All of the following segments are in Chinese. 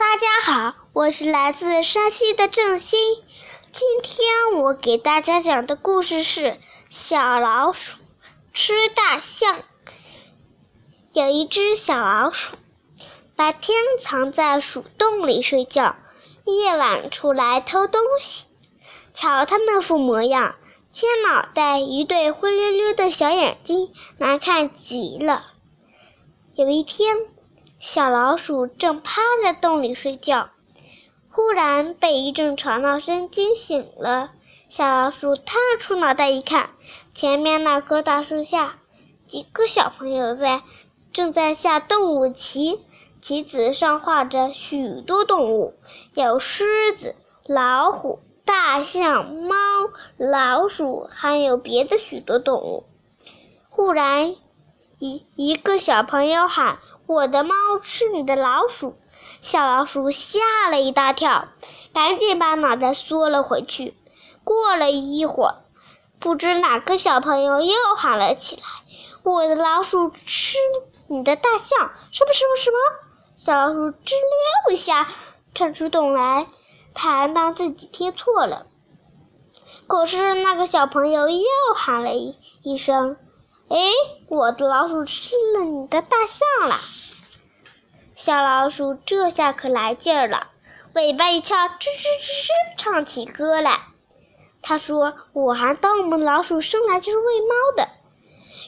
大家好，我是来自山西的郑欣。今天我给大家讲的故事是《小老鼠吃大象》。有一只小老鼠，白天藏在鼠洞里睡觉，夜晚出来偷东西。瞧它那副模样，尖脑袋，一对灰溜溜的小眼睛，难看极了。有一天。小老鼠正趴在洞里睡觉，忽然被一阵吵闹声惊醒了。小老鼠探出脑袋一看，前面那棵大树下，几个小朋友在正在下动物棋，棋子上画着许多动物，有狮子、老虎、大象、猫、老鼠，还有别的许多动物。忽然，一一个小朋友喊。我的猫吃你的老鼠，小老鼠吓了一大跳，赶紧把脑袋缩了回去。过了一会儿，不知哪个小朋友又喊了起来：“我的老鼠吃你的大象！”什么什么什么？小老鼠吱溜一下窜出洞来，他当自己听错了。可是那个小朋友又喊了一一声。哎，我的老鼠吃了你的大象了！小老鼠这下可来劲儿了，尾巴一翘，吱吱吱吱，唱起歌来。他说：“我还当我们老鼠生来就是喂猫的，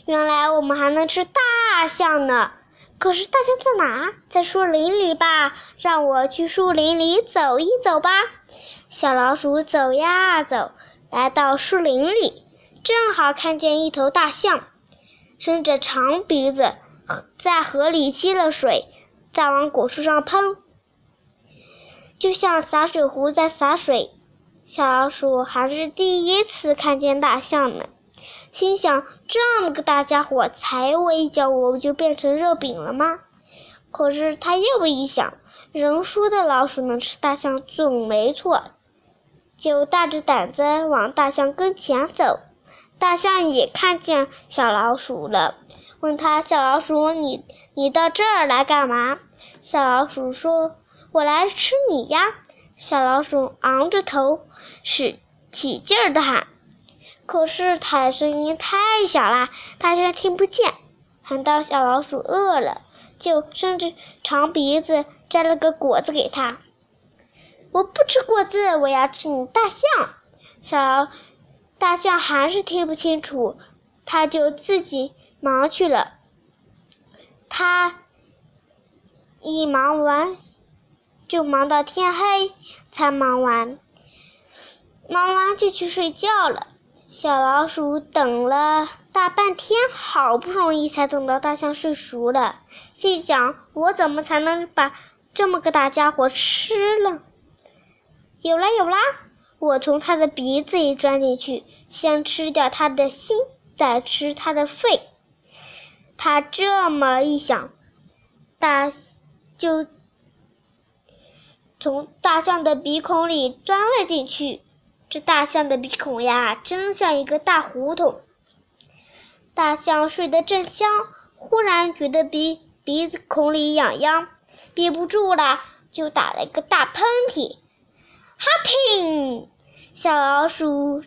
原来我们还能吃大象呢。可是大象在哪？在树林里吧？让我去树林里走一走吧。”小老鼠走呀走，来到树林里，正好看见一头大象。伸着长鼻子，在河里吸了水，再往果树上喷，就像洒水壶在洒水。小老鼠还是第一次看见大象呢，心想：这么个大家伙，踩我一脚，我不就变成肉饼了吗？可是他又一想，人说的老鼠能吃大象总没错，就大着胆子往大象跟前走。大象也看见小老鼠了，问他：“小老鼠，你你到这儿来干嘛？”小老鼠说：“我来吃你呀！”小老鼠昂着头，使起劲儿的喊，可是它的声音太小了，大象听不见。喊到小老鼠饿了，就伸着长鼻子摘了个果子给他。我不吃果子，我要吃你大象。小。大象还是听不清楚，他就自己忙去了。他一忙完，就忙到天黑才忙完，忙完就去睡觉了。小老鼠等了大半天，好不容易才等到大象睡熟了，心想：我怎么才能把这么个大家伙吃了？有啦有啦！我从他的鼻子里钻进去，先吃掉他的心，再吃他的肺。他这么一想，大就从大象的鼻孔里钻了进去。这大象的鼻孔呀，真像一个大胡同。大象睡得正香，忽然觉得鼻鼻子孔里痒痒，憋不住了，就打了一个大喷嚏。哈听，小老鼠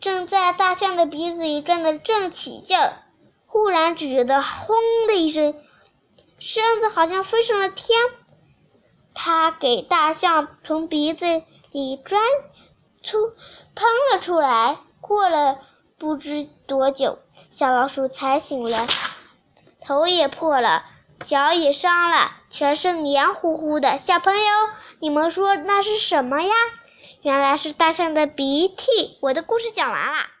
正在大象的鼻子里转得正起劲儿，忽然只觉得“轰”的一声，身子好像飞上了天。它给大象从鼻子里钻出喷了出来。过了不知多久，小老鼠才醒来，头也破了。脚也伤了，全身黏糊糊的。小朋友，你们说那是什么呀？原来是大象的鼻涕。我的故事讲完了。